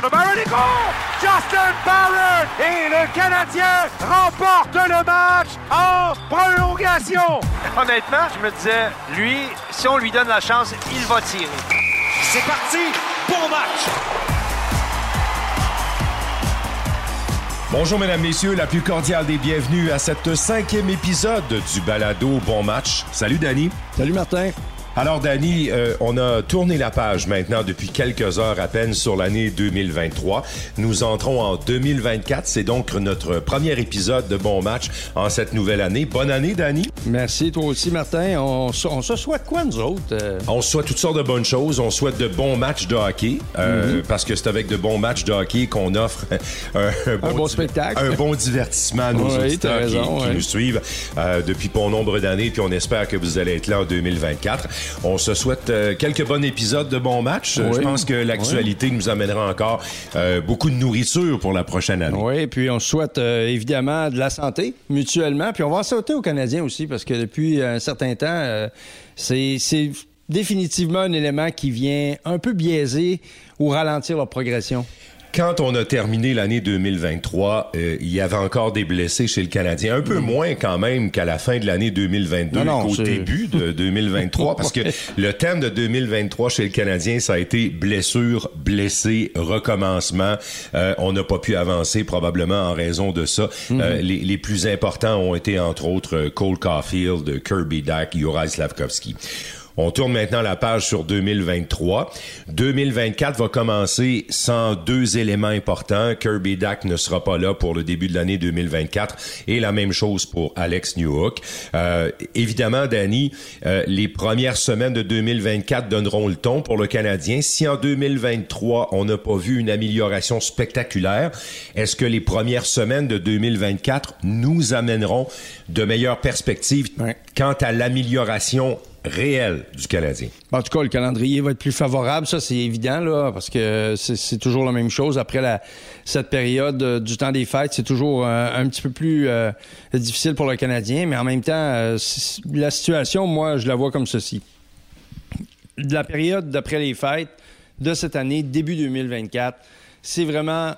tire de goal! Justin Barron! Et le Canadien remporte le match en prolongation! Honnêtement, je me disais, lui, si on lui donne la chance, il va tirer. C'est parti! Bon match! Bonjour mesdames, messieurs, la plus cordiale des bienvenus à cette cinquième épisode du Balado Bon Match. Salut Danny. Salut Martin. Alors, Danny, euh, on a tourné la page maintenant depuis quelques heures à peine sur l'année 2023. Nous entrons en 2024. C'est donc notre premier épisode de Bon Match en cette nouvelle année. Bonne année, Danny. Merci, toi aussi, Martin. On, se souhaite quoi, nous autres? Euh? On se souhaite toutes sortes de bonnes choses. On souhaite de bons matchs de hockey, euh, mm-hmm. parce que c'est avec de bons matchs de hockey qu'on offre un, bon, spectacle. Un bon divertissement à nos auditeurs qui, nous suivent depuis bon nombre d'années. Puis on espère que vous allez être là en 2024. On se souhaite euh, quelques bons épisodes de bons matchs. Je pense que l'actualité nous amènera encore euh, beaucoup de nourriture pour la prochaine année. Oui, puis on souhaite euh, évidemment de la santé mutuellement. Puis on va en sauter aux Canadiens aussi parce que depuis un certain temps, c'est définitivement un élément qui vient un peu biaiser ou ralentir leur progression. Quand on a terminé l'année 2023, euh, il y avait encore des blessés chez le Canadien. Un peu mm. moins quand même qu'à la fin de l'année 2022 qu'au début de 2023, parce que le thème de 2023 chez le Canadien, ça a été blessure, blessé, recommencement. Euh, on n'a pas pu avancer probablement en raison de ça. Mm-hmm. Euh, les, les, plus importants ont été entre autres Cole Caulfield, Kirby Dack, Juraj Slavkovski. On tourne maintenant la page sur 2023. 2024 va commencer sans deux éléments importants. Kirby Dack ne sera pas là pour le début de l'année 2024 et la même chose pour Alex Newhook. Euh, évidemment, Danny, euh, les premières semaines de 2024 donneront le ton pour le Canadien. Si en 2023 on n'a pas vu une amélioration spectaculaire, est-ce que les premières semaines de 2024 nous amèneront de meilleures perspectives quant à l'amélioration réel du Canadien. En tout cas, le calendrier va être plus favorable, ça c'est évident, là, parce que c'est toujours la même chose. Après la, cette période euh, du temps des fêtes, c'est toujours euh, un petit peu plus euh, difficile pour le Canadien, mais en même temps, la situation, moi, je la vois comme ceci. La période d'après les fêtes de cette année, début 2024, c'est vraiment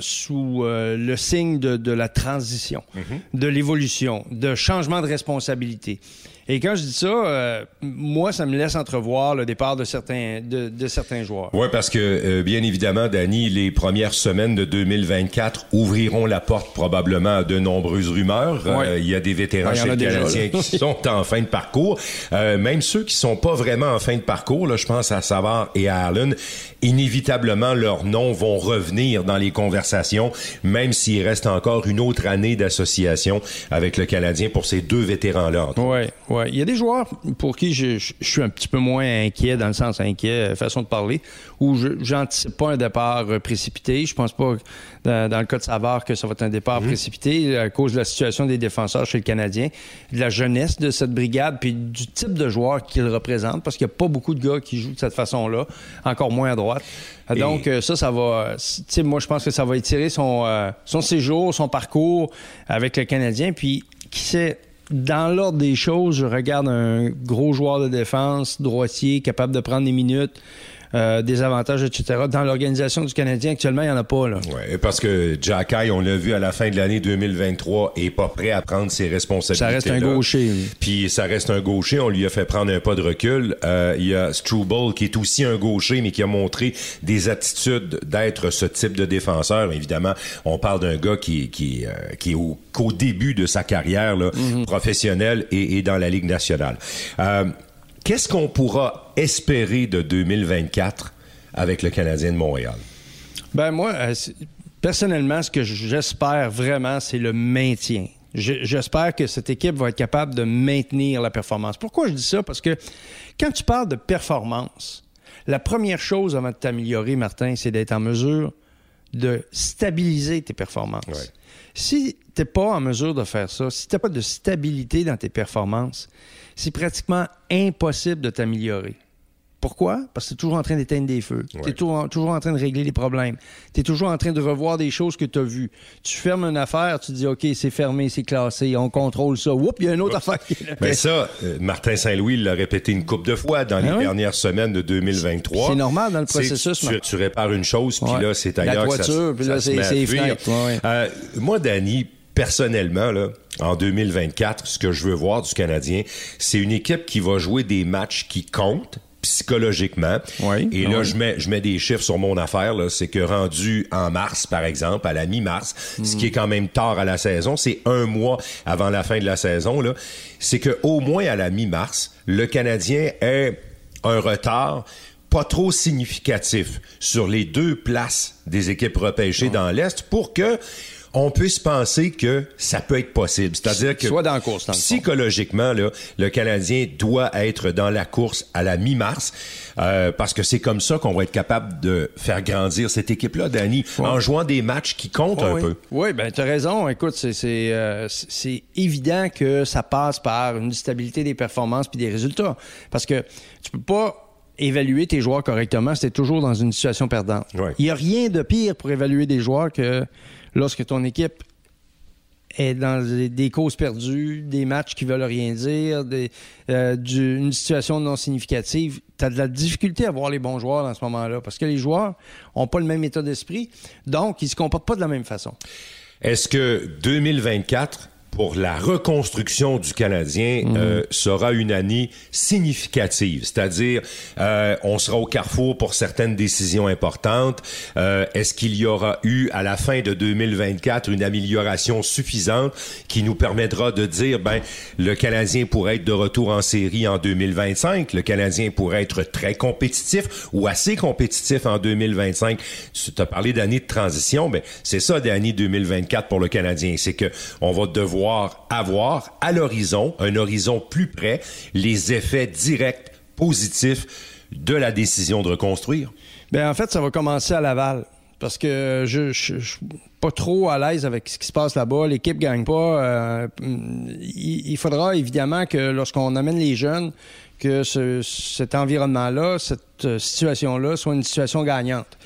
sous le signe de, la transition, mm-hmm. de l'évolution, de changement de responsabilité. Et quand je dis ça, euh, moi, ça me laisse entrevoir le départ de certains, de, certains joueurs. Oui, parce que, euh, bien évidemment, Danny, les premières semaines de 2024 ouvriront la porte probablement à de nombreuses rumeurs. Euh, il y a des vétérans chez le Canadien qui sont en fin de parcours. même ceux qui sont pas vraiment en fin de parcours, là, je pense à Savard et à Allen, inévitablement, leurs noms vont revenir dans les conversations, même s'il reste encore une autre année d'association avec le Canadien pour ces deux vétérans-là. Oui, Ouais, il y a des joueurs pour qui je, suis un petit peu moins inquiet, dans le sens inquiet, euh, façon de parler, où je n'anticipe pas un départ euh, précipité. Je pense pas, dans, dans, le cas de Savard, que ça va être un départ mhm. précipité à cause de la situation des défenseurs chez le Canadien, de la jeunesse de cette brigade, puis du type de joueur qu'il représente, parce qu'il n'y a pas beaucoup de gars qui jouent de cette façon-là, encore moins à droite. Donc, euh, ça, ça va. Tu sais, moi, je pense que ça va étirer son, son séjour, son parcours avec le Canadien. Puis, qui sait, dans l'ordre des choses, je regarde un gros joueur de défense, droitier, capable de prendre des minutes, euh, des avantages, etc. Dans l'organisation du Canadien, actuellement, il n'y en a pas. Là. Ouais, parce que Jack on l'a vu à la fin de l'année 2023, est pas prêt à prendre ses responsabilités. Ça reste un gaucher. Puis ça reste un gaucher. On lui a fait prendre un pas de recul. Euh, il y a Struble qui est aussi un gaucher, mais qui a montré des attitudes d'être ce type de défenseur. Évidemment, on parle d'un gars qui, qui, euh, qui est au, qu'au début de sa carrière là, mm-hmm. professionnelle et, et, dans la Ligue nationale. Qu'est-ce qu'on pourra espérer de 2024 avec le Canadien de Montréal? Ben moi, euh, personnellement, ce que j'espère vraiment, c'est le maintien. J'espère que cette équipe va être capable de maintenir la performance. Pourquoi je dis ça? Parce que quand tu parles de performance, la première chose avant de t'améliorer, Martin, c'est d'être en mesure de stabiliser tes performances. Si tu n'es pas en mesure de faire ça, si tu n'as pas de stabilité dans tes performances, c'est pratiquement impossible de t'améliorer. Pourquoi? Parce que tu es toujours en train d'éteindre des feux. Tu es toujours, toujours, en train de régler les problèmes. Tu es toujours en train de revoir des choses que tu as vues. Tu fermes une affaire, tu dis, OK, c'est fermé, c'est classé, on contrôle ça. Oups, il y a une autre affaire qui est Mais ça, euh, Martin Saint-Louis l'a répété une couple de fois dans les ah dernières semaines de 2023. C'est normal dans le processus. Tu, tu, répares une chose, puis là, c'est ailleurs La voiture, puis là, c'est euh, Moi, Danny, personnellement, là, en 2024, ce que je veux voir du Canadien, c'est une équipe qui va jouer des matchs qui comptent psychologiquement. Et là, je mets je mets des chiffres sur mon affaire. C'est que rendu en mars, par exemple, à la mi-mars, ce qui est quand même tard à la saison, c'est un mois avant la fin de la saison. Là, c'est que au moins à la mi-mars, le Canadien ait un retard pas trop significatif sur les deux places des équipes repêchées dans l'Est pour que on puisse penser que ça peut être possible. C'est-à-dire que Soit dans la course, psychologiquement, là, le Canadien doit être dans la course à la mi-mars euh, parce que c'est comme ça qu'on va être capable de faire grandir cette équipe-là, Danny, en jouant des matchs qui comptent un peu. Oui, ben tu as raison. Écoute, c'est euh, c'est évident que ça passe par une stabilité des performances puis des résultats. Parce que tu peux pas évaluer tes joueurs correctement, c'est toujours dans une situation perdante. Il n'y a rien de pire pour évaluer des joueurs que lorsque ton équipe est dans des, causes perdues, des matchs qui veulent rien dire, euh, une situation non significative, tu as de la difficulté à voir les bons joueurs dans ce moment-là parce que les joueurs n'ont pas le même état d'esprit, donc ils se comportent pas de la même façon. Est-ce que 2024 pour la reconstruction du Canadien mhm. euh, sera une année significative. C'est-à-dire, euh, on sera au carrefour pour certaines décisions importantes. Euh, est-ce qu'il y aura eu à la fin de 2024 une amélioration suffisante qui nous permettra de dire, ben, le Canadien pourrait être de retour en série en 2025. Le Canadien pourrait être très compétitif ou assez compétitif en 2025. Tu as parlé d'année de transition, mais c'est ça d'année 2024 pour le Canadien. C'est que on va devoir avoir à l'horizon, un horizon plus près, les effets directs positifs de la décision de reconstruire? Bien, en fait, ça va commencer à Laval. Parce que je, je, suis pas trop à l'aise avec ce qui se passe là-bas. L'équipe gagne pas. Euh, il, faudra évidemment que lorsqu'on amène les jeunes, que cet environnement-là, cette euh, situation-là soit une situation gagnante.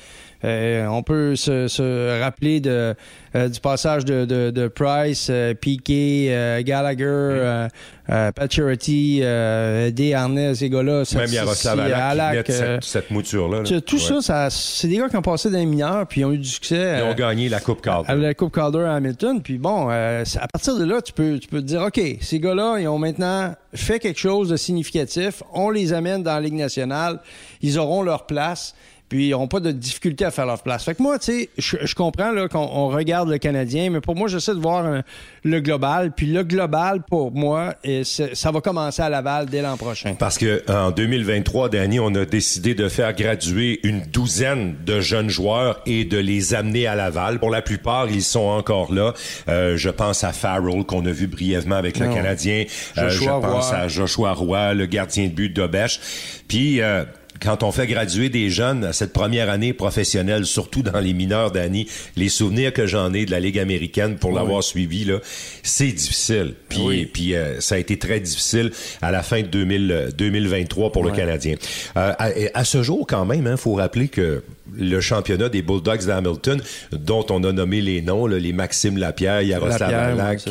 Euh, on peut se, rappeler de, euh, du passage de, de, Price, euh, Piquet, Gallagher, Paturity, Desharnais, ces gars-là. Même Yaroslav Alak, qui cette, cette mouture-là. Tout ça, c'est des gars qui ont passé dans les mineurs puis ont eu du succès. Ils ont gagné la Coupe Calder. La Coupe Calder à Hamilton. Puis bon, à partir de là, tu peux, tu peux te dire, OK, ces gars-là, ils ont maintenant fait quelque chose de significatif. On les amène dans la Ligue nationale. Ils auront leur place puis ils n'ont pas de difficulté à faire leur place. Fait que moi, tu sais, je, comprends qu'on regarde le Canadien, mais pour moi, j'essaie de voir le global. Puis le global, pour moi, ça va commencer à Laval dès l'an prochain. Parce que en 2023, Danny, on a décidé de faire graduer une douzaine de jeunes joueurs et de les amener à Laval. Pour la plupart, ils sont encore là. Euh, je pense à Farrell, qu'on a vu brièvement avec le Canadien. Euh, je pense à Joshua Roy, le gardien de but d'Obèche. Puis... Euh, quand on fait graduer des jeunes à cette première année professionnelle, surtout dans les mineurs d'année, les souvenirs que j'en ai de la Ligue américaine pour l'avoir suivi, là, c'est difficile. Puis, puis euh, ça a été très difficile à la fin de 2000, 2023 pour le Canadien. Euh, à, ce jour, quand même, il hein, faut rappeler que le championnat des Bulldogs d'Hamilton, dont on a nommé les noms, les Maxime Lapierre, Yaroslav Alak,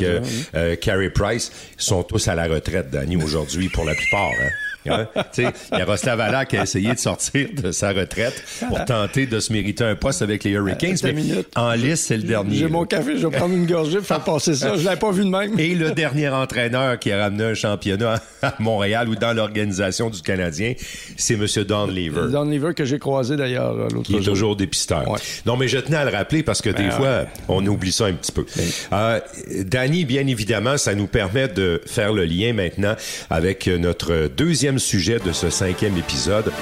euh, Carey Price, sont tous à la retraite, Danny, aujourd'hui, pour la plupart. Hein. Hein? Il y a Roslav qui a essayé de sortir de sa retraite pour tenter de se mériter un poste avec les Hurricanes. Mais en liste, c'est le dernier. J'ai mon café, je vais prendre une gorgée pour faire passer ça. Je l'avais pas vu de même. Et le dernier entraîneur qui a ramené un championnat à Montréal ou dans l'organisation du Canadien, c'est M. Don Lever. Don Lever que j'ai croisé d'ailleurs l'autre jour. Qui est toujours dépisteur. Non, mais je tenais à le rappeler parce que des ben, fois, on oublie ça un petit peu. Euh, Danny, bien évidemment, ça nous permet de faire le lien maintenant avec notre deuxième sujet de ce cinquième épisode.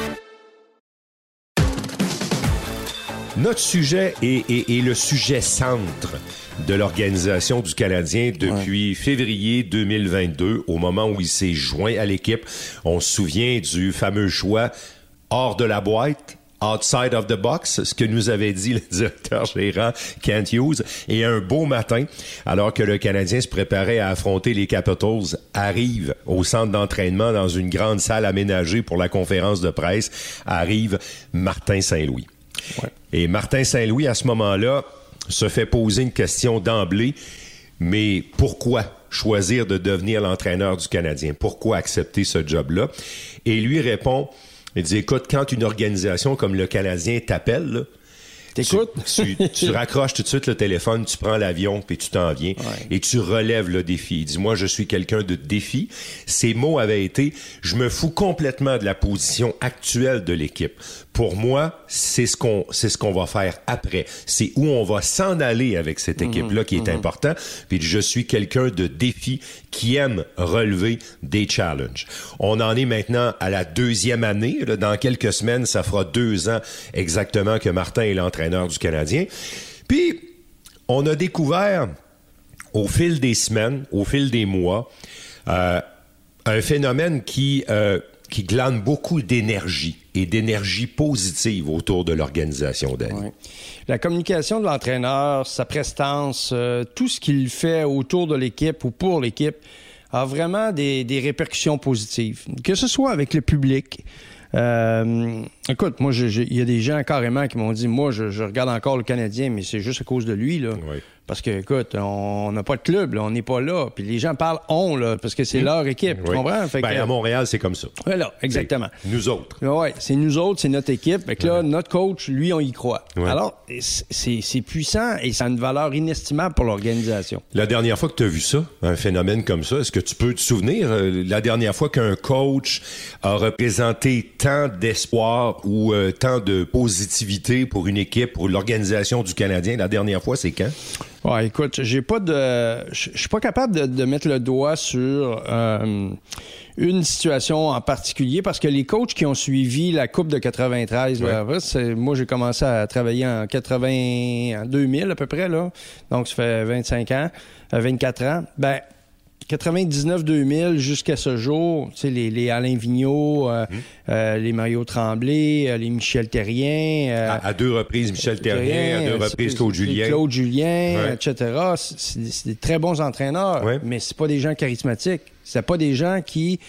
Notre sujet est, le sujet centre de l'organisation du Canadien depuis février 2022, au moment où il s'est joint à l'équipe. On se souvient du fameux choix hors de la boîte, outside of the box, ce que nous avait dit le directeur gérant Kent Hughes. Et un beau matin, alors que le Canadien se préparait à affronter les Capitals, arrive au centre d'entraînement dans une grande salle aménagée pour la conférence de presse, arrive Martin Saint-Louis. Et Martin Saint-Louis, à ce moment-là, se fait poser une question d'emblée. Mais pourquoi choisir de devenir l'entraîneur du Canadien? Pourquoi accepter ce job-là? Et lui répond, il dit, écoute, quand une organisation comme le Canadien t'appelle, T'écoutes? Tu, tu, raccroches tout de suite le téléphone, tu prends l'avion, puis tu t'en viens. Et tu relèves le défi. Il dit, moi, je suis quelqu'un de défi. Ces mots avaient été, je me fous complètement de la position actuelle de l'équipe. Pour moi, c'est ce qu'on c'est ce qu'on va faire après. C'est où on va s'en aller avec cette mhm. équipe-là qui est mhm. important. Puis je suis quelqu'un de défi qui aime relever des challenges. On en est maintenant à la deuxième année. Dans quelques semaines, ça fera deux ans exactement que Martin est l'entraîneur du Canadien. Puis, on a découvert au fil des semaines, au fil des mois, euh, un phénomène qui, euh, qui glane beaucoup d'énergie et d'énergie positive autour de l'organisation d'elle. La communication de l'entraîneur, sa prestance, euh, tout ce qu'il fait autour de l'équipe ou pour l'équipe a vraiment des, des répercussions positives, que ce soit avec le public, euh, écoute, moi, il y a des gens carrément qui m'ont dit, moi, je, regarde encore le Canadien, mais c'est juste à cause de lui. Là. Parce que, écoute, on n'a pas de club, on n'est pas là. Puis les gens parlent on, là, parce que c'est mmh. leur équipe. Tu comprends? ben, à Montréal, c'est comme ça. Voilà, exactement. Nous autres. Oui, c'est nous autres, c'est notre équipe. Fait que là, notre coach, lui, on y croit. Alors, c'est puissant et ça a une valeur inestimable pour l'organisation. La dernière fois que tu as vu ça, un phénomène comme ça, est-ce que tu peux te souvenir euh, la dernière fois qu'un coach a représenté tant d'espoir ou euh, tant de positivité pour une équipe, pour l'organisation du Canadien, la dernière fois, c'est quand? Ouais, écoute, j'ai pas de. Je suis pas capable de, mettre le doigt sur euh, une situation en particulier parce que les coachs qui ont suivi la Coupe de 93, moi j'ai commencé à travailler en 80, en 2000 à peu près, là. Donc ça fait 25 ans, 24 euh, ans. Ben, 99-2000 jusqu'à ce jour, tu sais, les, les Alain Vigneault, euh, hum. euh, les Mario Tremblay, euh, les Michel Terrien. À, deux reprises Michel Terrien, à deux reprises Claude Julien. Claude Julien, etc. C'est des très bons entraîneurs, mais c'est pas des gens charismatiques. C'est pas des gens qui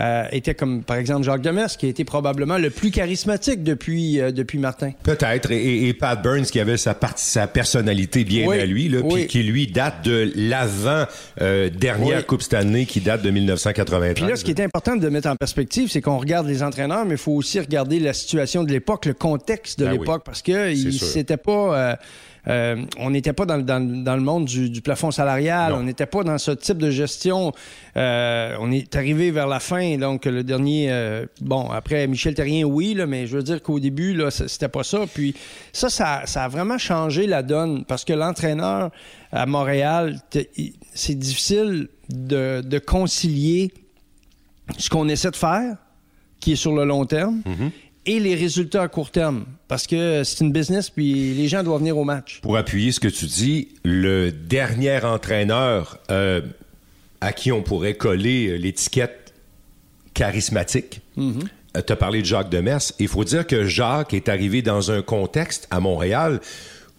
euh, était comme, par exemple, Jacques Demers, qui été probablement le plus charismatique depuis, euh, depuis Martin. Peut-être. Et, Pat Burns, qui avait sa, sa personnalité bien à lui, là, puis qui, lui, date de l'avant-dernière euh, Coupe Stanley, qui date de 1993. Puis là, ce qui est important de mettre en perspective, c'est qu'on regarde les entraîneurs, mais il faut aussi regarder la situation de l'époque, le contexte de ben l'époque, parce que c'était pas euh, on n'était pas dans, le monde du, plafond salarial, on n'était pas dans ce type de gestion. Euh, on est arrivé vers la fin, donc le dernier, euh, bon, après Michel Terrien, oui, là, mais je veux dire qu'au début, là, c'était pas ça. Puis ça, ça, a vraiment changé la donne parce que l'entraîneur à Montréal, c'est difficile de, concilier ce qu'on essaie de faire, qui est sur le long terme, mm-hmm et les résultats à court terme. Parce que c'est une business, puis les gens doivent venir au match. Pour appuyer ce que tu dis, le dernier entraîneur euh, à qui on pourrait coller l'étiquette charismatique, euh, tu as parlé de Jacques Demers. Il faut dire que Jacques est arrivé dans un contexte à Montréal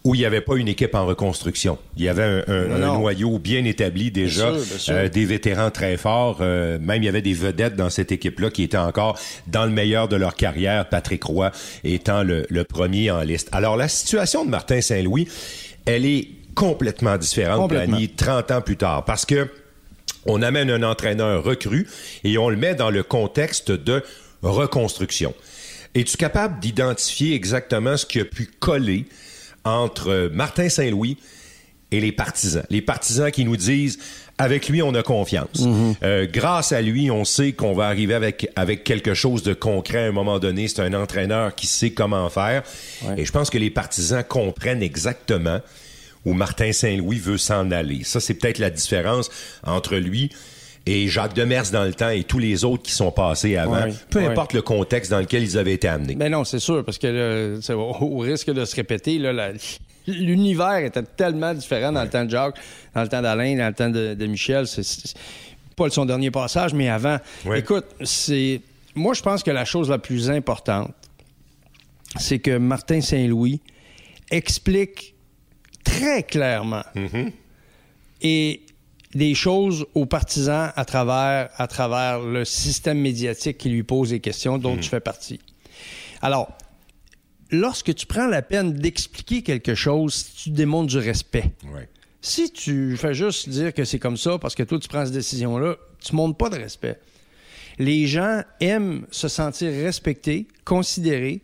où il n'y avait pas une équipe en reconstruction. Il y avait un, noyau bien établi déjà, euh, des vétérans très forts. Euh, même il y avait des vedettes dans cette équipe-là qui étaient encore dans le meilleur de leur carrière, Patrick Roy étant le, premier en liste. Alors la situation de Martin Saint-Louis, elle est complètement différente complètement. 30 ans plus tard, parce que on amène un entraîneur recru et on le met dans le contexte de reconstruction. Es-tu capable d'identifier exactement ce qui a pu coller entre Martin Saint-Louis et les partisans. Les partisans qui nous disent avec lui, on a confiance. Mhm. Euh, grâce à lui, on sait qu'on va arriver avec, avec quelque chose de concret à un moment donné. C'est un entraîneur qui sait comment faire. Et je pense que les partisans comprennent exactement où Martin Saint-Louis veut s'en aller. Ça, c'est peut-être la différence entre lui et Jacques Demers dans le temps et tous les autres qui sont passés avant, peu importe le contexte dans lequel ils avaient été amenés. Mais ben non, c'est sûr, parce que au, risque de se répéter, l'univers était tellement différent dans le temps de Jacques, dans le temps d'Alain, dans le temps de, Michel. C'est pas son dernier passage, mais avant. Écoute, c'est moi je pense que la chose la plus importante, c'est que Martin Saint-Louis explique très clairement Mm-hmm. et des choses aux partisans à travers, à travers le système médiatique qui lui pose des questions dont Mm. tu fais partie. Alors, lorsque tu prends la peine d'expliquer quelque chose, tu démontres du respect. Ouais. Si tu fais juste dire que c'est comme ça parce que toi, tu prends cette décision-là, tu montres pas de respect. Les gens aiment se sentir respectés, considérés,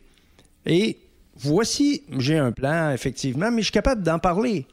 et voici, j'ai un plan, effectivement, mais je suis capable d'en parler.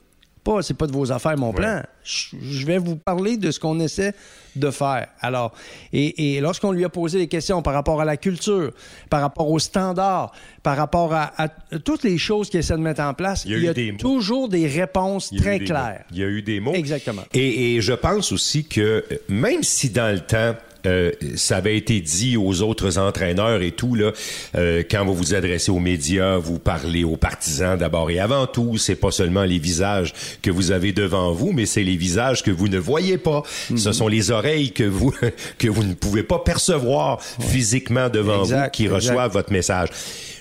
Pas, c'est pas de vos affaires, mon plan. Je, je vais vous parler de ce qu'on essaie de faire. Alors, et, et lorsqu'on lui a posé des questions par rapport à la culture, par rapport aux standards, par rapport à, à toutes les choses qu'il essaie de mettre en place, Il y a il y eu a des mots. toujours des réponses très des claires. mots. Il y a eu des mots. Exactement. Et, et je pense aussi que même si dans le temps, euh, ça avait été dit aux autres entraîneurs et tout, là, euh, quand vous vous adressez aux médias, vous parlez aux partisans d'abord et avant tout, c'est pas seulement les visages que vous avez devant vous, mais c'est les visages que vous ne voyez pas. Mhm. Ce sont les oreilles que vous que vous ne pouvez pas percevoir physiquement devant Exact, vous qui exact. reçoivent votre message.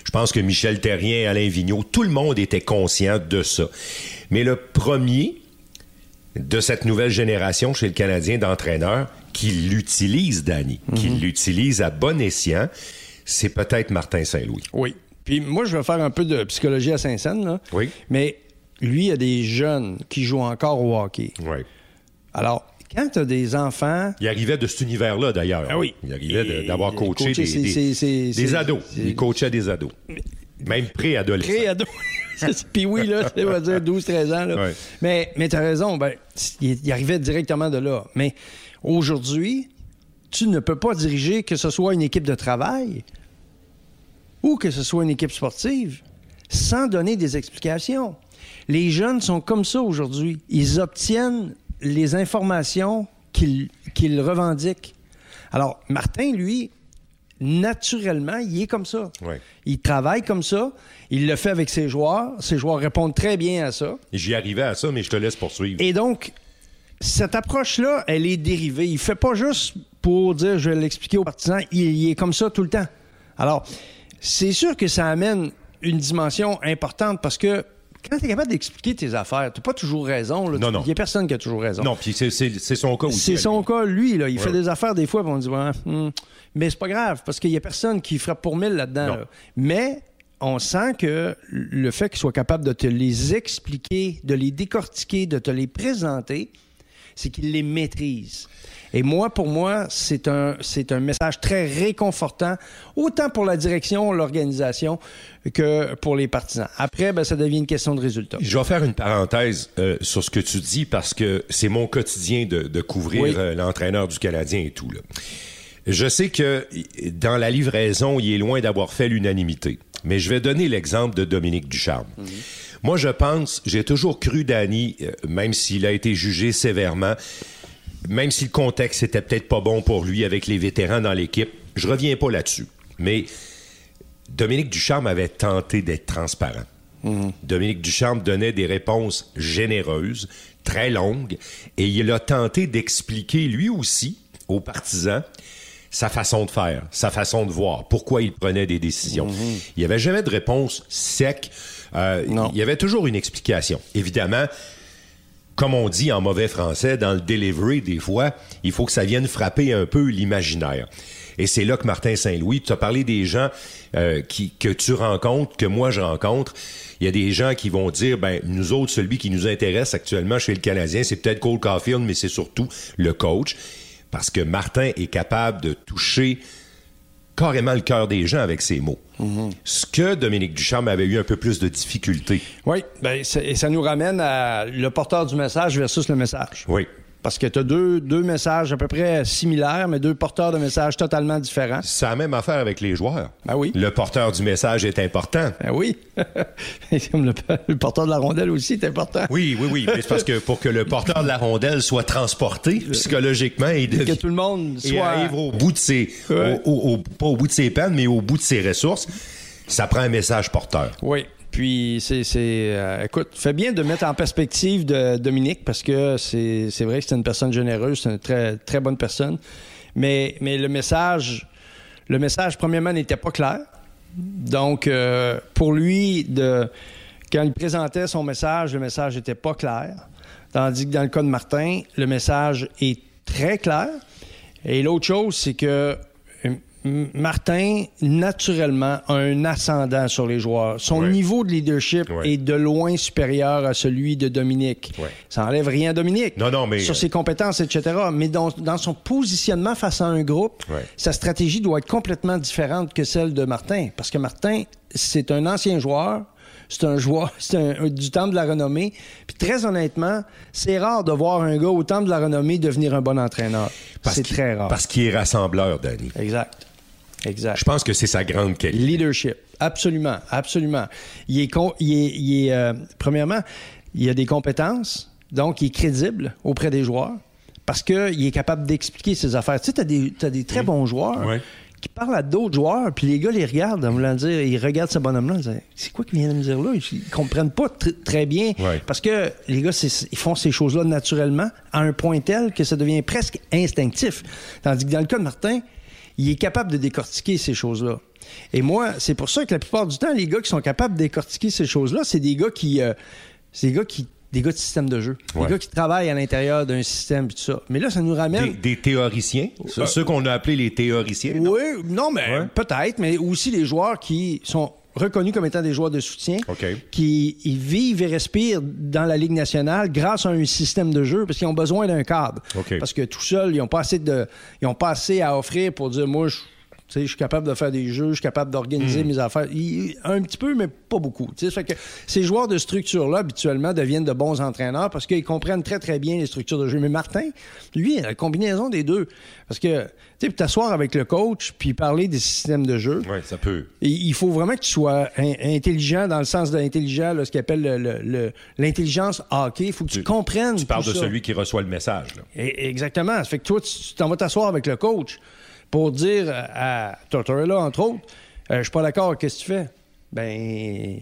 Je pense que Michel Terrien, Alain Vigneault, tout le monde était conscient de ça. Mais le premier de cette nouvelle génération chez le Canadien d'entraîneurs qui l'utilise, Danny, qui Mhm. l'utilise à bon escient, c'est peut-être Martin Saint-Louis. Oui. Puis moi, je vais faire un peu de psychologie à Saint-Saëns. Oui. Mais lui, il y a des jeunes qui jouent encore au hockey. Oui. Alors, quand tu as des enfants. Il arrivait de cet univers-là, d'ailleurs. Ah oui. Il arrivait d'avoir coaché, coaché, des, des- des ados. Il coachait des ados. Même pré-adolescents. Pré-ado. Puis oui, là, ça va dire 12-13 ans. Là. Ouais. Mais, mais tu as raison, ben, il, il arrivait directement de là. Mais aujourd'hui, tu ne peux pas diriger que ce soit une équipe de travail ou que ce soit une équipe sportive sans donner des explications. Les jeunes sont comme ça aujourd'hui. Ils obtiennent les informations qu'ils revendiquent. Alors, Martin, lui, naturellement, il est comme ça. Ouais. Il travaille comme ça. Il le fait avec ses joueurs. Ses joueurs répondent très bien à ça. J'y arrivais à ça, mais je te laisse poursuivre. Et donc, cette approche-là, elle est dérivée. Il fait pas juste pour dire, je vais l'expliquer aux partisans, il, est comme ça tout le temps. Alors, c'est sûr que ça amène une dimension importante parce que quand tu es capable d'expliquer tes affaires, tu pas toujours raison. là. Non, non. Il n'y a personne qui a toujours raison. Non, puis c'est- son cas aussi. C'est son cas, lui, là. Il fait des affaires des fois, on dit, ouais, hmm. mais c'est pas grave, parce qu'il y a personne qui frappe pour mille là-dedans. Là. Mais on sent que le fait qu'il soit capable de te les expliquer, de les décortiquer, de te les présenter, c'est qu'il les maîtrise. Et moi, pour moi, c'est un, c'est un message très réconfortant, autant pour la direction, l'organisation, que pour les partisans. Après, ben, ça devient une question de résultat. Je vais faire une parenthèse euh, sur ce que tu dis parce que c'est mon quotidien de, de couvrir Oui. euh, l'entraîneur du Canadien et tout. Là. Je sais que dans la livraison, il est loin d'avoir fait l'unanimité. Mais je vais donner l'exemple de Dominique Ducharme. Moi, je pense, j'ai toujours cru Danny, euh, même s'il a été jugé sévèrement, même si le contexte était peut-être pas bon pour lui avec les vétérans dans l'équipe, je reviens pas là-dessus. Mais Dominique Ducharme avait tenté d'être transparent. Dominique Ducharme donnait des réponses généreuses, très longues, et il a tenté d'expliquer lui aussi aux partisans sa façon de faire, sa façon de voir, pourquoi il prenait des décisions. Il n'y avait jamais de réponse sec. Euh, il y avait toujours une explication. Évidemment, comme on dit en mauvais français, dans le delivery, des fois, il faut que ça vienne frapper un peu l'imaginaire. Et c'est là que Martin Saint-Louis, tu as parlé des gens euh, qui, que tu rencontres, que moi je rencontre. Il y a des gens qui vont dire, ben nous autres, celui qui nous intéresse actuellement chez le Canadien, c'est peut-être Cole Caulfield, mais c'est surtout le coach. Parce que Martin est capable de toucher carrément le cœur des gens avec ses mots. Ce que Dominique Ducharme avait eu un peu plus de difficulté. Oui, ben, et ça nous ramène à le porteur du message versus le message. Oui. Parce que tu as deux, deux messages à peu près similaires, mais deux porteurs de messages totalement différents. C'est la même affaire avec les joueurs. Ben oui. Le porteur du message est important. Ben oui. Comme le, le porteur de la rondelle aussi est important. Oui, oui, oui. Mais c'est parce que pour que le porteur de la rondelle soit transporté psychologiquement et, Que devi- tout le monde et soit. arrive au bout de ses, Ouais. au- au- au- pas au bout de ses peines, mais au bout de ses ressources, ça prend un message porteur. Oui. Puis, c'est. euh, écoute, fais bien de mettre en perspective de Dominique parce que c'est, vrai que c'est une personne généreuse, c'est une très, très bonne personne. Mais, le message, le message, premièrement, n'était pas clair. Donc, euh, pour lui, quand il présentait son message, le message n'était pas clair. Tandis que dans le cas de Martin, le message est très clair. Et l'autre chose, c'est que Martin, naturellement, a un ascendant sur les joueurs. Son niveau de leadership est de loin supérieur à celui de Dominique. Ça enlève rien à Dominique. Non, non, mais... Sur ses compétences, etc. Mais dans, son positionnement face à un groupe, sa stratégie doit être complètement différente que celle de Martin. Parce que Martin, c'est un ancien joueur c'est un joueur, c'est du temps de la renommée. Puis très honnêtement, c'est rare de voir un gars au temps de la renommée devenir un bon entraîneur. C'est très rare. Parce qu'il est rassembleur, Danny. Exact. Exact. Je pense que c'est sa grande qualité. Leadership. Absolument. Absolument. Il est, il est, euh, premièrement, il a des compétences, donc il est crédible auprès des joueurs parce qu'il est capable d'expliquer ses affaires. Tu sais, tu as, des très bons joueurs. qui parlent à d'autres joueurs, puis les gars les regardent en voulant dire, ils regardent ce bonhomme-là, ils disent c'est quoi qu'il vient de me dire là? Ils comprennent pas très bien. Parce que les gars, ils font ces choses-là naturellement à un point tel que ça devient presque instinctif. Tandis que dans le cas de Martin, il est capable de décortiquer ces choses-là. Et moi, c'est pour ça que la plupart du temps, les gars qui sont capables de décortiquer ces choses-là, c'est des gars qui, euh, c'est des gars qui des gars de système de jeu. Des gars qui travaillent à l'intérieur d'un système et tout ça. Mais là, ça nous ramène. Des, théoriciens. Euh, ceux qu'on a appelés les théoriciens. Oui, non, mais peut-être, mais aussi les joueurs qui sont reconnus comme étant des joueurs de soutien, qui vivent et respirent dans la Ligue nationale grâce à un système de jeu, parce qu'ils ont besoin d'un cadre. Parce que tout seul, ils n'ont pas assez de, ils ont pas assez à offrir pour dire moi je je suis capable de faire des jeux, je suis capable d'organiser hmm. mes affaires. un petit peu, mais pas beaucoup. Fait que ces joueurs de structure-là, habituellement, deviennent de bons entraîneurs parce qu'ils comprennent très, très bien les structures de jeu. Mais Martin, lui, la combinaison des deux. Parce que, tu sais, t'asseoir avec le coach puis parler des systèmes de jeu. Oui, ça peut. Il faut vraiment que tu sois intelligent dans le sens de l'intelligent, ce qu'il appelle l'intelligence hockey. Il faut que tu, comprennes. Tu parles de celui qui reçoit le message. E, exactement. Ça fait que toi, tu t'en vas t'asseoir avec le coach pour dire à Tortorella, entre autres, euh, je suis pas d'accord, qu'est-ce que tu fais? Ben,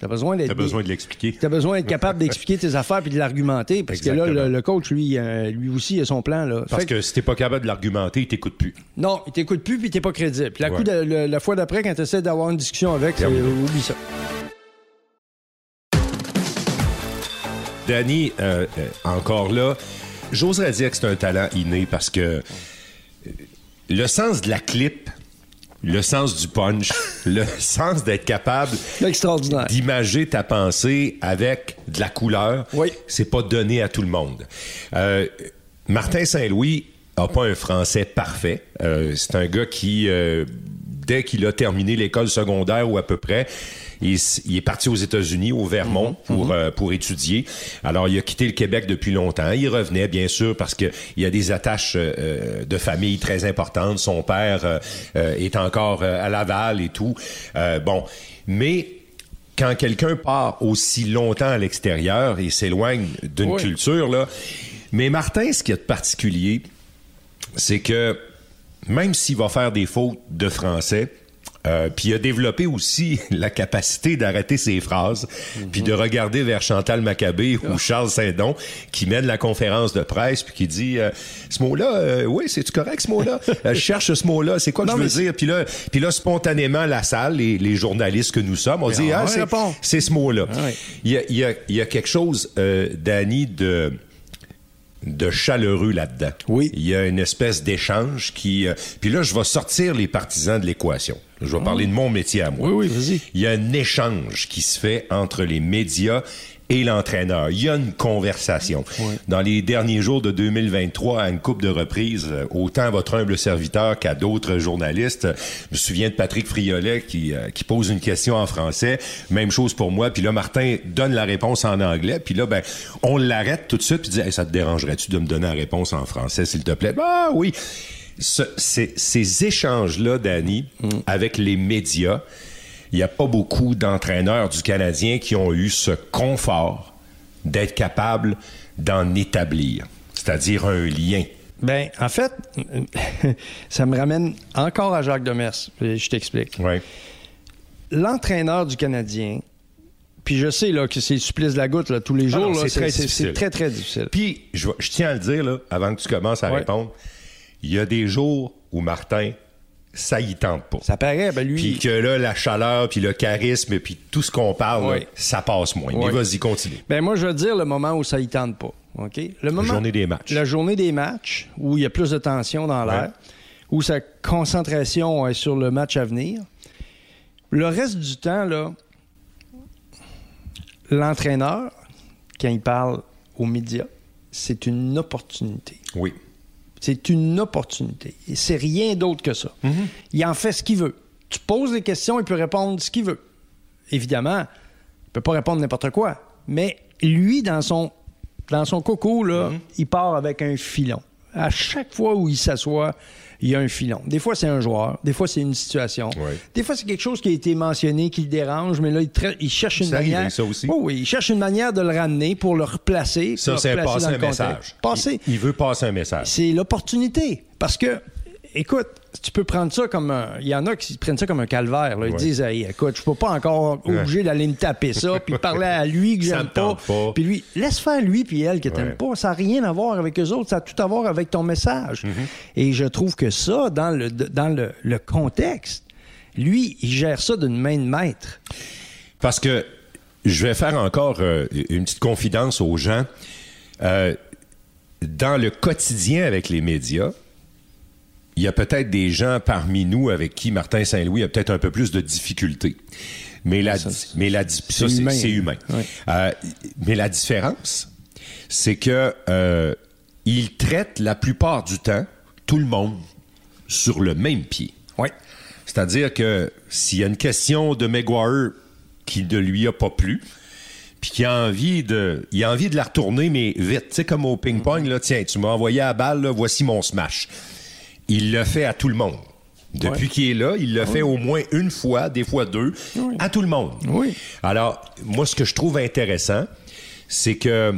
T'as besoin d'être. T'as besoin de l'expliquer. T'as besoin d'être capable d'expliquer tes affaires puis de l'argumenter. Parce que là, le, coach, lui, euh, lui aussi, a son plan. Là. Parce que, si t'es pas capable de l'argumenter, il t'écoute plus. Non, il t'écoute plus puis t'es pas crédible. Puis la, coup de, la fois d'après, quand tu essaies d'avoir une discussion avec, oublie ça. Danny, euh, encore là, j'oserais dire que c'est un talent inné parce que le sens de la clip, le sens du punch, le sens d'être capable d'imager ta pensée avec de la couleur, oui. c'est pas donné à tout le monde. Euh, Martin Saint-Louis a pas un français parfait. Euh, c'est un gars qui, euh, dès qu'il a terminé l'école secondaire ou à peu près, il, est parti aux États-Unis, au Vermont, mhm. pour, mhm. Euh, pour étudier. Alors, il a quitté le Québec depuis longtemps. Il revenait, bien sûr, parce qu'il y a des attaches euh, de famille très importantes. Son père euh, est encore à Laval et tout. bon, mais quand quelqu'un part aussi longtemps à l'extérieur et s'éloigne d'une culture, là. Mais Martin, ce qu'il y a de particulier, c'est que même s'il va faire des fautes de français, euh, puis il a développé aussi la capacité d'arrêter ses phrases, puis de regarder vers Chantal Maccabé ou Charles Saint-Don qui mène la conférence de presse puis qui dit euh, ce mot-là, euh, oui, c'est correct ce mot-là? je cherche ce mot-là. C'est quoi que je veux dire? Puis là, puis là, spontanément, la salle, les, les journalistes que nous sommes, on dit ah, c'est ce mot-là. Ah il, y a, y a, il y a quelque chose, Danny, de de chaleureux là-dedans. Oui. Il y a une espèce d'échange qui... Euh, puis là, je vais sortir les partisans de l'équation. Je vais parler de mon métier à moi. Oui, oui, vas-y. Il y a un échange qui se fait entre les médias et l'entraîneur. Il y a une conversation. Dans les derniers jours de 2023, à une coupe de reprises, euh, autant à votre humble serviteur qu'à d'autres journalistes, je me souviens de Patrick Friolet qui, euh, qui pose une question en français. Même chose pour moi. Puis là, Martin donne la réponse en anglais. Puis là, ben, on l'arrête tout de suite. Puis dit, ça te dérangerait-tu de me donner la réponse en français, s'il te plaît? Ah oui. ces échanges-là, Danny, mm. avec les médias, il n'y a pas beaucoup d'entraîneurs du Canadien qui ont eu ce confort d'être capable d'en établir, c'est-à-dire un lien. Ben, en fait, ça me ramène encore à Jacques Demers. Je t'explique. Oui. L'entraîneur du Canadien, puis je sais là, que c'est le supplice de la goutte là, tous les ah jours. c'est très, très difficile. Puis, je, tiens à le dire, là, avant que tu commences à répondre, il y a des jours où Martin ça y tente pas. Ça paraît, ben lui. Puis que là, la chaleur, puis le charisme, puis tout ce qu'on parle, ça passe moins. Mais vas-y, continue. Ben moi, je veux dire le moment où ça y tente pas. OK? Le moment, la journée des matchs. La journée des matchs, où il y a plus de tension dans l'air, où sa concentration est sur le match à venir. Le reste du temps, là, l'entraîneur, quand il parle aux médias, c'est une opportunité. Oui. C'est une opportunité. C'est rien d'autre que ça. Mm-hmm. Il en fait ce qu'il veut. Tu poses des questions, il peut répondre ce qu'il veut. Évidemment, il peut pas répondre n'importe quoi. Mais lui, dans son, dans son coco, là, Mm-hmm. il part avec un filon. À chaque fois où il s'assoit, il y a un filon. Des fois, c'est un joueur. Des fois, c'est une situation. Des fois, c'est quelque chose qui a été mentionné, qui le dérange, mais là, il, cherche une arrivé, manière. ça aussi. Oh oui, il cherche une manière de le ramener pour le replacer. Ça, c'est passer un message. Passer. Il, il veut passer un message. C'est l'opportunité. Parce que, écoute, tu peux prendre ça comme un. Il y en a qui prennent ça comme un calvaire. là. Ils Ouais. disent, hey, écoute, je peux pas encore obligé d'aller me taper ça, puis parler à lui que j'aime me pas. pas. Puis lui, laisse faire lui puis elle que t'aimes Ouais. pas. Ça n'a rien à voir avec eux autres. Ça a tout à voir avec ton message. Mm-hmm. Et je trouve que ça, dans le, dans le, le contexte, lui, il gère ça d'une main de maître. Parce que je vais faire encore euh, une petite confidence aux gens. Euh, dans le quotidien avec les médias, il y a peut-être des gens parmi nous avec qui Martin Saint-Louis a peut-être un peu plus de difficultés. Mais la, Ça, mais la, c'est humain. Oui. Euh, mais la différence, c'est que euh, il traite la plupart du temps tout le monde sur le même pied. Oui. C'est-à-dire que s'il y a une question de Maguire qui ne lui a pas plu, puis qu'il a envie de, il a envie de la retourner, mais vite, tu sais, comme au ping-pong, là, tiens, tu m'as envoyé à la balle, là, voici mon smash. Il le fait à tout le monde. Depuis Ouais. qu'il est là, il le fait au moins une fois, des fois deux, à tout le monde. Oui. Alors, moi, ce que je trouve intéressant, c'est que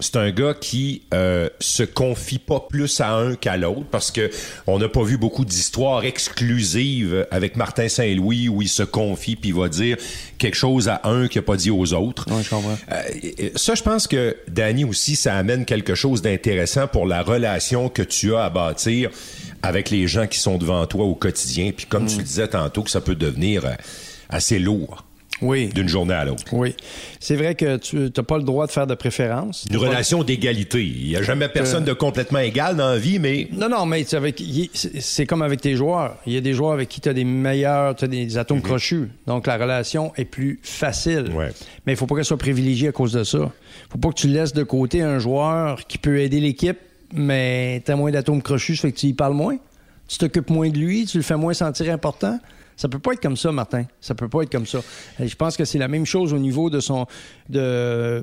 c'est un gars qui euh, se confie pas plus à un qu'à l'autre parce que on n'a pas vu beaucoup d'histoires exclusives avec Martin Saint-Louis où il se confie puis il va dire quelque chose à un qu'il n'a pas dit aux autres. Ouais, je comprends. Euh, ça, je pense que Danny aussi, ça amène quelque chose d'intéressant pour la relation que tu as à bâtir avec les gens qui sont devant toi au quotidien. Puis comme tu le disais tantôt, que ça peut devenir euh, assez lourd Oui. d'une journée à l'autre. Oui. C'est vrai que tu n'as pas le droit de faire de préférence. Une relation d'égalité. Il n'y a jamais personne de complètement égal dans la vie, mais Non, non, mais c'est il- comme avec tes joueurs. Il y a des joueurs avec qui tu as des meilleurs, tu as des atomes crochus. Donc, la relation est plus facile. Mhm. Ouais. Mais il faut pas qu'elle soit privilégiée à cause de ça. faut pas que tu laisses de côté un joueur qui peut aider l'équipe, mais tu as moins d'atomes crochus, ça fait que tu y parles moins. Tu t'occupes moins de lui, tu le fais moins sentir important. Ça peut pas être comme ça, Martin. Ça peut pas être comme ça. Et je pense que c'est la même chose au niveau de son... de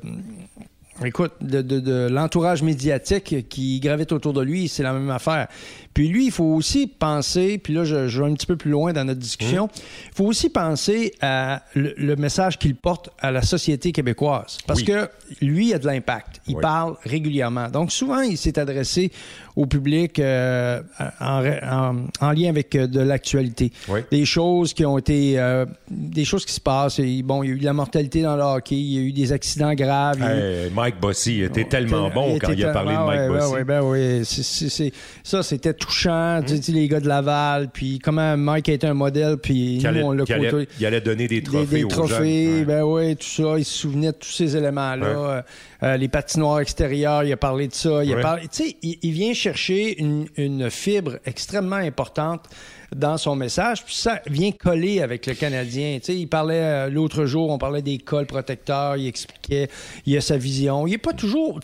Écoute, de, de- de l'entourage médiatique qui gravite autour de lui, c'est la même affaire. Puis lui, il faut aussi penser, puis là, je, je vais un petit peu plus loin dans notre discussion, il faut aussi penser à le, le message qu'il porte à la société québécoise. Parce Oui. que lui, il a de l'impact. Il Oui. parle régulièrement. Donc, souvent, il s'est adressé au public euh, en, en- en lien avec euh, de l'actualité. Oui. Des choses qui ont été... euh, des choses qui se passent. Et, bon, il y a eu de la mortalité dans le hockey, il y a eu des accidents graves. eu- Mike Bossy était tellement bon quand il a parlé de Mike ouais, Bossy. ouais, ben c'est- ça, c'était touchant. Tu sais, les gars de Laval, puis comment Mike a été un modèle, puis nous, allait, on l'a côtoyé. il allait donner des Des, trophées des aux trophées, jeunes. Ouais. ben oui, tout ça. Il se souvenait de tous ces éléments-là. Euh, les patinoires extérieures, il a parlé de ça. Il a parlé. Il, il vient chercher une, une fibre extrêmement importante dans son message, puis ça vient coller avec le Canadien. Il parlait euh, l'autre jour, on parlait des cols protecteurs, il expliquait, il a sa vision. Il est pas toujours.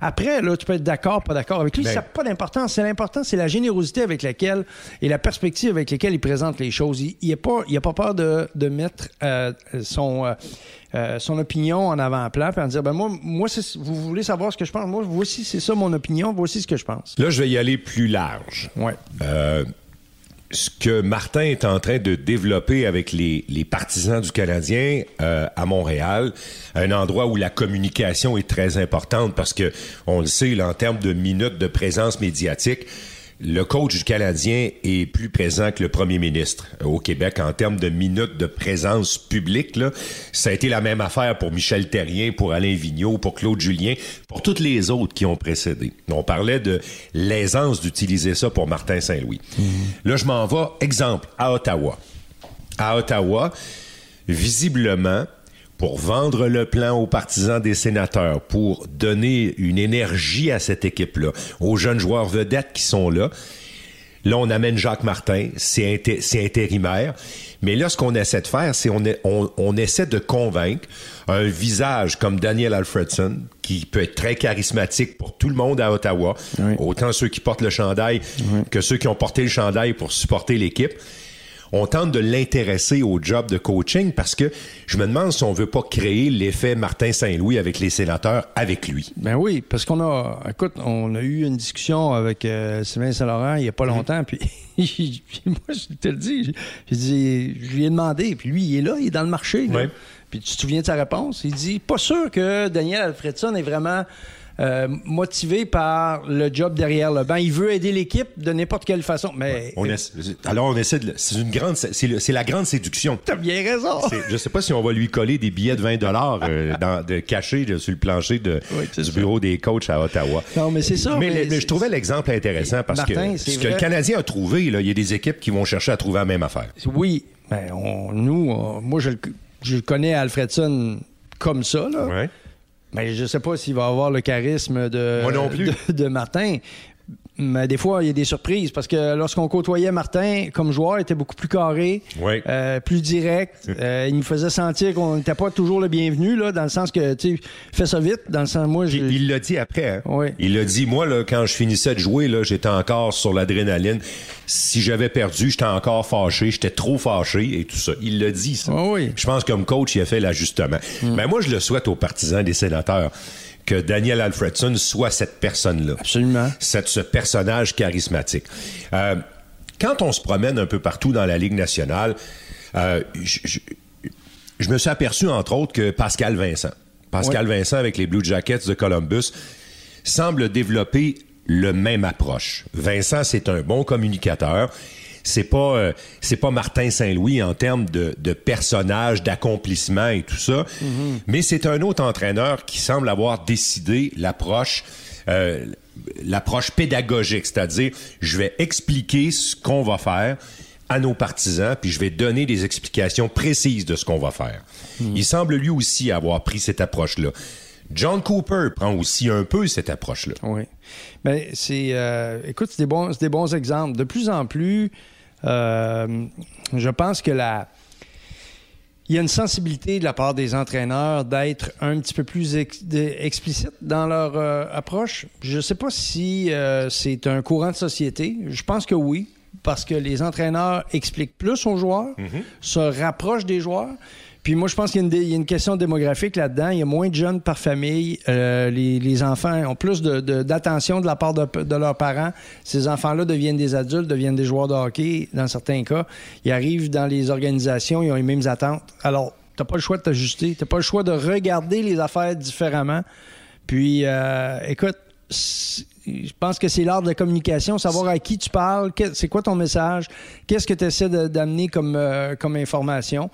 Après, là, tu peux être d'accord, pas d'accord avec lui. Ben- ça n'a pas d'importance. C'est l'important, c'est la générosité avec laquelle et la perspective avec laquelle il présente les choses. Il n'a pas, il a pas peur de, de mettre euh, son, euh, euh, son opinion en avant-plan et en dire ben moi, moi vous voulez savoir ce que je pense? Moi, voici, c'est ça mon opinion. Voici ce que je pense. Là, je vais y aller plus large. Ouais. Euh, ce que Martin est en train de développer avec les, les partisans du Canadien euh, à Montréal, un endroit où la communication est très importante parce que on le sait, là, en termes de minutes de présence médiatique, le coach du Canadien est plus présent que le premier ministre au Québec en termes de minutes de présence publique. Là. Ça a été la même affaire pour Michel Terrien, pour Alain Vigneault, pour Claude Julien, pour toutes les autres qui ont précédé. On parlait de l'aisance d'utiliser ça pour Martin Saint-Louis. Mm-hmm. Là, je m'en vais, exemple, à Ottawa. À Ottawa, visiblement, pour vendre le plan aux partisans des sénateurs, pour donner une énergie à cette équipe-là, aux jeunes joueurs vedettes qui sont là. Là, on amène Jacques Martin, c'est intérimaire. Mais là, ce qu'on essaie de faire, c'est on, on, essaie de convaincre un visage comme Daniel Alfredson, qui peut être très charismatique pour tout le monde à Ottawa, autant ceux qui portent le chandail que ceux qui ont porté le chandail pour supporter l'équipe on tente de l'intéresser au job de coaching parce que je me demande si on veut pas créer l'effet Martin Saint-Louis avec les sénateurs avec lui. Ben oui, parce qu'on a, écoute, on a eu une discussion avec euh, Sylvain Saint-Laurent il y a pas mhm. longtemps, puis moi, je te le dis, je, je lui ai demandé, puis lui, il est là, il est dans le marché. Puis tu te souviens de sa réponse? Il dit, pas sûr que Daniel Alfredson est vraiment euh, motivé par le job derrière le banc. Il veut aider l'équipe de n'importe quelle façon. Mais alors on essaie de c'est une grande c'est la grande séduction. T'as bien raison. Je sais pas si on va lui coller des billets de 20 dollars euh, de cachés sur le plancher de, du bureau des coachs à Ottawa. Non mais c'est ça. Mais, je trouvais l'exemple intéressant parce que ce que le Canadien a trouvé là, il y a des équipes qui vont chercher à trouver la même affaire. Oui, mais on, nous, moi je, je connais Alfredson comme ça là. Ouais. Mais je sais pas s'il va avoir le charisme de, de, Martin. Mais des fois, il y a des surprises parce que lorsqu'on côtoyait Martin comme joueur, il était beaucoup plus carré, euh, plus direct. Euh, il nous faisait sentir qu'on n'était pas toujours le bienvenu, là, dans le sens que, tu sais, fais ça vite. Dans le sens, moi, Il l'a dit après. Hein? Il l'a dit, moi, là, quand je finissais de jouer, là, j'étais encore sur l'adrénaline. Si j'avais perdu, j'étais encore fâché, j'étais trop fâché et tout ça. Il l'a dit, ça. oui. Je pense comme coach, il a fait l'ajustement. Mais mm. ben, moi, je le souhaite aux partisans des sénateurs que Daniel Alfredson soit cette personne-là. Absolument. Cette, ce personnage charismatique. Euh, quand on se promène un peu partout dans la Ligue nationale, euh, je, me suis aperçu, entre autres, que Pascal Vincent, Pascal Vincent avec les Blue Jackets de Columbus, semble développer le même approche. Vincent, c'est un bon communicateur c'est pas euh, c'est pas Martin Saint-Louis en termes de, de personnage, d'accomplissement et tout ça, mm-hmm. mais c'est un autre entraîneur qui semble avoir décidé l'approche euh, l'approche pédagogique, c'est-à-dire je vais expliquer ce qu'on va faire à nos partisans, puis je vais donner des explications précises de ce qu'on va faire. Mm-hmm. Il semble lui aussi avoir pris cette approche-là. John Cooper prend aussi un peu cette approche-là. Oui. Mais c'est, euh, écoute, c'est des bons, des bons exemples. De plus en plus, euh, je pense que la, il y a une sensibilité de la part des entraîneurs d'être un petit peu plus explicite dans leur euh, approche. Je ne sais pas si c'est un courant de société. Je pense que oui, parce que les entraîneurs expliquent plus aux joueurs, mm-hmm. se rapprochent des joueurs. Puis moi, je pense qu'il y, a une question démographique là-dedans. Il y a moins de jeunes par famille. Euh, les, enfants ont plus d'attention de, la part de, leurs parents. Ces enfants-là deviennent des adultes, deviennent des joueurs de hockey dans certains cas. Ils arrivent dans les organisations, ils ont les mêmes attentes. Alors, tu n'as pas le choix de t'ajuster. Tu n'as pas le choix de regarder les affaires différemment. Puis, euh, écoute, je pense que c'est l'art de la communication, savoir à qui tu parles, c'est quoi ton message, qu'est-ce que tu essaies d'amener comme, euh, comme information.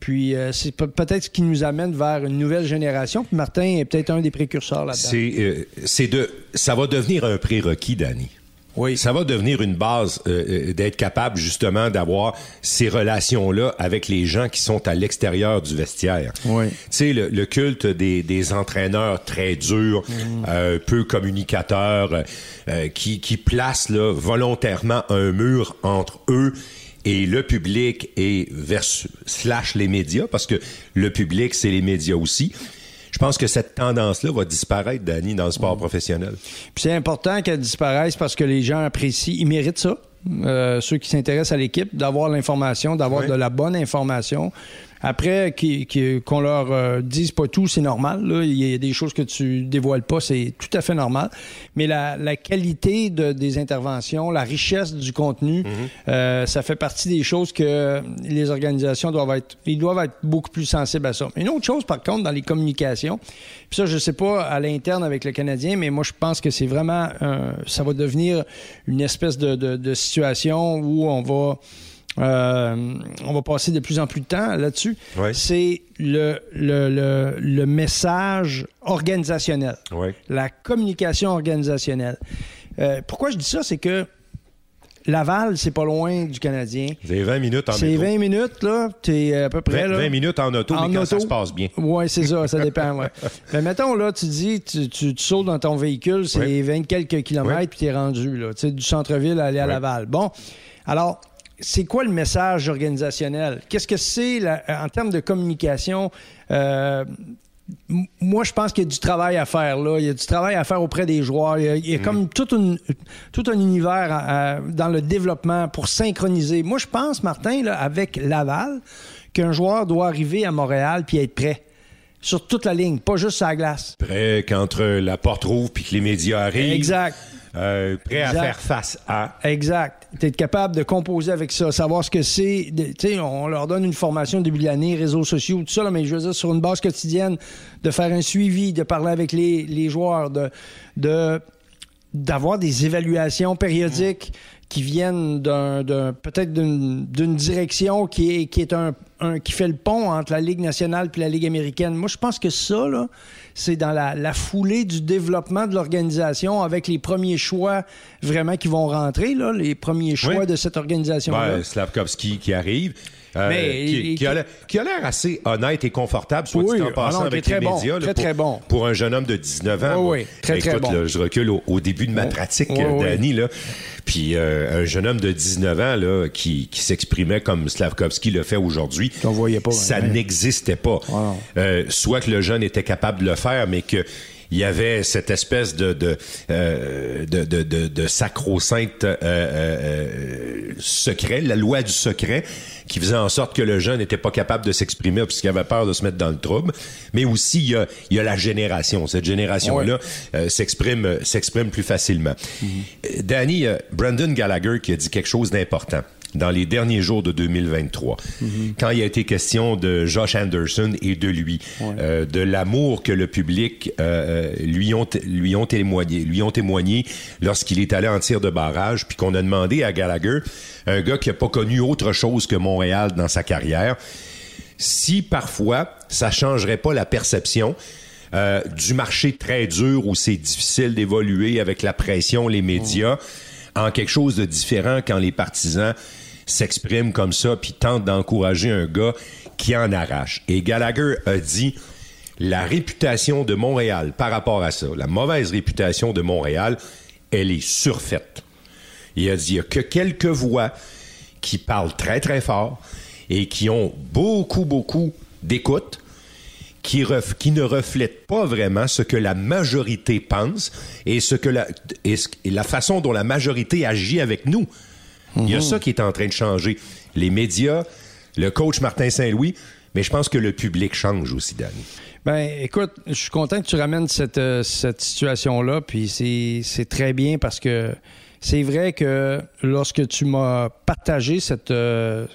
Puis euh, c'est peut-être ce qui nous amène vers une nouvelle génération. Puis Martin est peut-être un des précurseurs là-dedans. C'est, euh, de, ça va devenir un prérequis, Danny. Oui. Ça va devenir une base euh, d'être capable justement d'avoir ces relations-là avec les gens qui sont à l'extérieur du vestiaire. Oui. Tu sais, le, culte des, entraîneurs très durs, mm. peu communicateurs, qui, qui placent là, volontairement un mur entre eux et le public et versus slash les médias, parce que le public, c'est les médias aussi. Je pense que cette tendance-là va disparaître, Danny, dans le sport professionnel. Puis c'est important qu'elle disparaisse parce que les gens apprécient, ils méritent ça. Euh, ceux qui s'intéressent à l'équipe, d'avoir l'information, d'avoir de la bonne information. Après, qu'on leur euh, dise pas tout, c'est normal. Il y a des choses que tu dévoiles pas, c'est tout à fait normal. Mais la, qualité des interventions, la richesse du contenu, mhm. euh, ça fait partie des choses que les organisations doivent être, ils doivent être beaucoup plus sensibles à ça. Une autre chose, par contre, dans les communications, puis ça, je sais pas à l'interne avec le Canadien, mais moi, je pense que c'est vraiment, ça va devenir une espèce de situation où on va euh, on va passer de plus en plus de temps là-dessus. C'est le, le, message organisationnel, la communication organisationnelle. Euh, pourquoi je dis ça? C'est que Laval, c'est pas loin du Canadien. C'est 20 minutes en C'est 20 minutes, là. T'es à peu près. 20, minutes en auto, mais quand ça se passe bien. Oui, c'est ça, ça dépend, ouais. mais mettons, là, tu dis, tu, tu, sautes dans ton véhicule, c'est 20 quelques kilomètres, puis t'es rendu, là. Tu sais, du centre-ville à aller à Laval. Bon. Alors, c'est quoi le message organisationnel? Qu'est-ce que c'est en termes de communication? Euh, moi, je pense qu'il y a du travail à faire là. Il y a du travail à faire auprès des joueurs. Il y a, comme mm. tout, tout, un univers dans le développement pour synchroniser. Moi, je pense, Martin, là, avec Laval, qu'un joueur doit arriver à Montréal puis être prêt sur toute la ligne, pas juste sa glace. Prêt qu'entre la porte rouvre puis que les médias arrivent. Exact. Euh, prêt à faire face à. Exact. Être capable de composer avec ça, savoir ce que c'est. Tu sais, on leur donne une formation au début de l'année, réseaux sociaux, tout ça, mais je veux dire, sur une base quotidienne, de faire un suivi, de parler avec les, les joueurs, de, de d'avoir des évaluations périodiques qui viennent d'un, peut-être d'une, direction qui est, qui est un, qui fait le pont entre la Ligue nationale puis la Ligue américaine. Moi, je pense que ça, là, c'est dans la, foulée du développement de l'organisation avec les premiers choix vraiment qui vont rentrer, là, les premiers choix de cette organisation-là. Ben, Slavkovski qui arrive. Euh, qui, a l'air assez honnête et confortable, soit dit en passant avec les médias. très, pour, très bon. Pour un jeune homme de 19 ans. Oui, très, très bon. je recule au, début de ma pratique, Danny, là. Puis euh, un jeune homme de 19 ans là, qui, s'exprimait comme Slavkovski le fait aujourd'hui, ça n'existait pas. Euh, soit que le jeune était capable de le faire, mais que il y avait cette espèce de de euh, de, de, de, sacro-sainte euh, euh, secret, la loi du secret, qui faisait en sorte que le jeune n'était pas capable de s'exprimer puisqu'il avait peur de se mettre dans le trouble. Mais aussi, il y a, il y a la génération. Cette génération-là s'exprime s'exprime plus facilement. Mm-hmm. Danny, Brandon Gallagher qui a dit quelque chose d'important dans les derniers jours de 2023, mhm. quand il a été question de Josh Anderson et de lui, euh, de l'amour que le public euh, euh, lui ont lui ont témoigné, lui ont témoigné lorsqu'il est allé en tir de barrage, puis qu'on a demandé à Gallagher, un gars qui a pas connu autre chose que Montréal dans sa carrière, si parfois ça changerait pas la perception. du marché très dur où c'est difficile d'évoluer avec la pression, les médias, en quelque chose de différent quand les partisans s'exprime comme ça puis tente d'encourager un gars qui en arrache. Et Gallagher a dit la réputation de Montréal par rapport à ça, la mauvaise réputation de Montréal, elle est surfaite. Il a dit il y a que quelques voix qui parlent très très fort et qui ont beaucoup beaucoup d'écoute. Qui, qui, ne reflètent pas vraiment ce que la majorité pense et ce que la, et la façon dont la majorité agit avec nous. Il y a mhm. ça qui est en train de changer. Les médias, le coach Martin Saint-Louis, mais je pense que le public change aussi, Danny. Ben, écoute, je suis content que tu ramènes cette, euh, cette situation-là, puis c'est très bien parce que c'est vrai que lorsque tu m'as partagé cette, euh,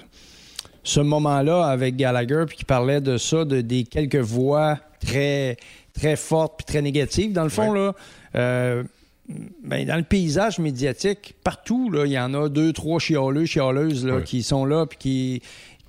ce moment-là avec Gallagher, puis qui parlait de ça, de, des quelques voix très, très fortes puis très négatives, dans le fond, là, euh, ben, dans le paysage médiatique, partout, là, il y en a deux, trois chialeux, chialeuses là, qui sont là puis qui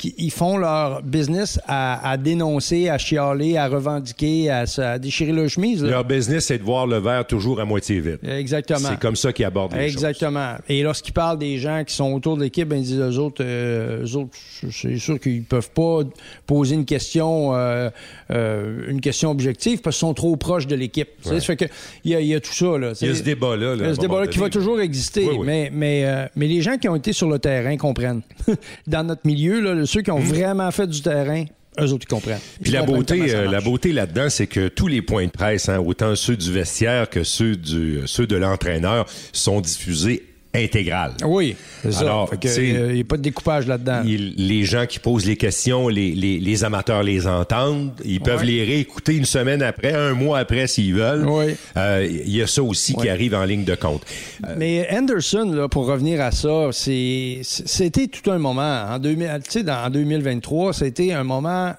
ils font leur business à, dénoncer, à chialer, à revendiquer, à, déchirer leur chemise. Leur business, c'est de voir le verre toujours à moitié vide. Exactement. C'est comme ça qu'ils abordent les Exactement. Et lorsqu'ils parlent des gens qui sont autour de l'équipe, ben, ils disent aux autres, euh, autres c'est sûr qu'ils peuvent pas poser une question, euh, euh, une question objective parce qu'ils sont trop proches de l'équipe. Ça fait que il y, a tout ça là. Il y a ce débat-là. Il y a ce débat-là qui va toujours exister. Mais, mais, mais les gens qui ont été sur le terrain comprennent. Dans notre milieu, là, ceux qui ont hmm. vraiment fait du terrain, eux autres, ils comprennent. Puis la beauté, euh, la beauté là-dedans, c'est que tous les points de presse, hein, autant ceux du vestiaire que ceux, du, ceux de l'entraîneur, sont diffusés intégrale. Oui, Alors, il n'y a pas de découpage là-dedans. Les gens qui posent les questions, les, amateurs les entendent. Ils peuvent les réécouter une semaine après, un mois après s'ils veulent. Oui. Euh, il y a ça aussi qui arrive en ligne de compte. Euh, Mais Anderson, là, pour revenir à ça, c'était tout un moment. En, 2000, en 2023, c'était un moment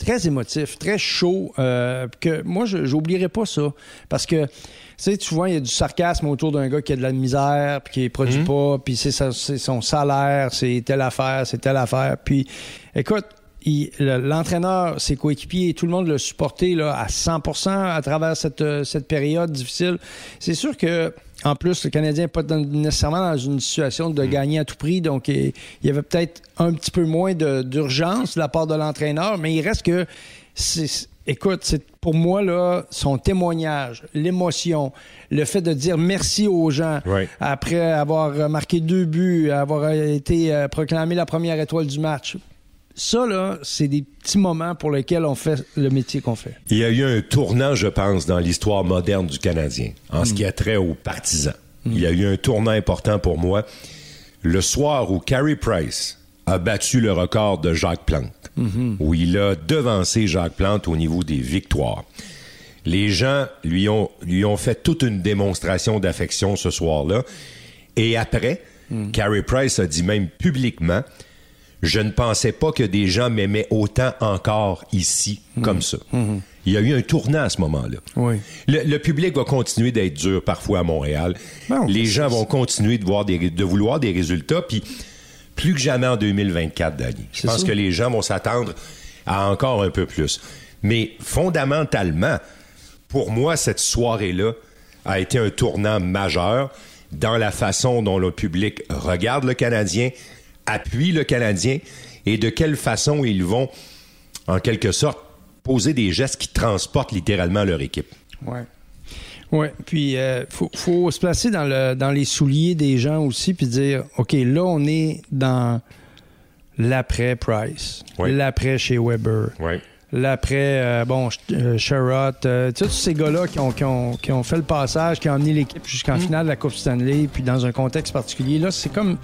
très émotif, très chaud, euh, que moi, je n'oublierai pas ça. Parce que, sais, tu vois, il y a du sarcasme autour d'un gars qui a de la misère, puis qui produit mhm. pas, puis c'est son salaire, c'est telle affaire, c'est telle affaire. Puis, écoute, l'entraîneur, ses coéquipiers, tout le monde l'a supporté là, à 100% à travers cette, cette période difficile. C'est sûr que en plus, le Canadien n'est pas nécessairement dans une situation de mm. gagner à tout prix, donc il y avait peut-être un petit peu moins d'urgence de la part de l'entraîneur, mais il reste que, écoute, c'est pour moi là son témoignage, l'émotion, le fait de dire merci aux gens après avoir marqué deux buts, avoir été euh, proclamé la première étoile du match. Ça, là, c'est des petits moments pour lesquels on fait le métier qu'on fait. Il y a eu un tournant, je pense, dans l'histoire moderne du Canadien, en ce qui a trait aux partisans. Il y a eu un tournant important pour moi. Le soir où Carey Price a battu le record de Jacques Plante, où il a devancé Jacques Plante au niveau des victoires. Les gens lui ont, lui ont fait toute une démonstration d'affection ce soir-là. Et après, Carey Price a dit même publiquement je ne pensais pas que des gens m'aimaient autant encore ici, mhm. comme ça. Mhm. Il y a eu un tournant à ce moment-là. Oui. Le, public va continuer d'être dur parfois à Montréal. Les gens vont continuer de, voir des, de vouloir des résultats, puis plus que jamais en 2024, Dani. Je pense que les gens vont s'attendre à encore un peu plus. Mais fondamentalement, pour moi, cette soirée-là a été un tournant majeur dans la façon dont le public regarde le Canadien, appuient le Canadien et de quelle façon ils vont, en quelque sorte, poser des gestes qui transportent littéralement leur équipe. Ouais. Oui, puis il euh, faut, se placer dans, le, dans les souliers des gens aussi, puis dire, OK, là, on est dans l'après-Price, l'après chez Weber, l'après, euh, bon, euh, Sherrod, tous ces gars-là qui ont, qui, ont, fait le passage, qui ont amené l'équipe jusqu'en mm. finale de la Coupe Stanley, puis dans un contexte particulier, là, c'est comme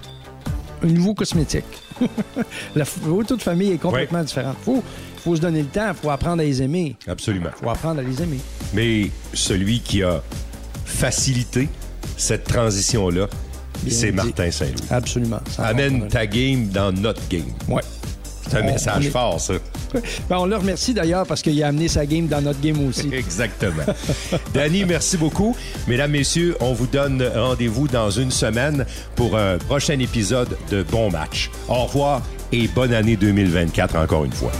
un nouveau cosmétique. la photo de famille est complètement différente. Faut, faut se donner le temps, faut apprendre à les aimer. Absolument. faut apprendre à les aimer. Mais celui qui a facilité cette transition-là, c'est Martin Saint-Louis. Absolument. Amène ta game dans notre game. Ouais. C'est un message fort, ça. Ben, on le remercie d'ailleurs parce qu'il a amené sa game dans notre game aussi. Exactement. Danny, merci beaucoup. Mesdames, Messieurs, on vous donne rendez-vous dans une semaine pour un prochain épisode de Bon Match. Au revoir et bonne année 2024 encore une fois.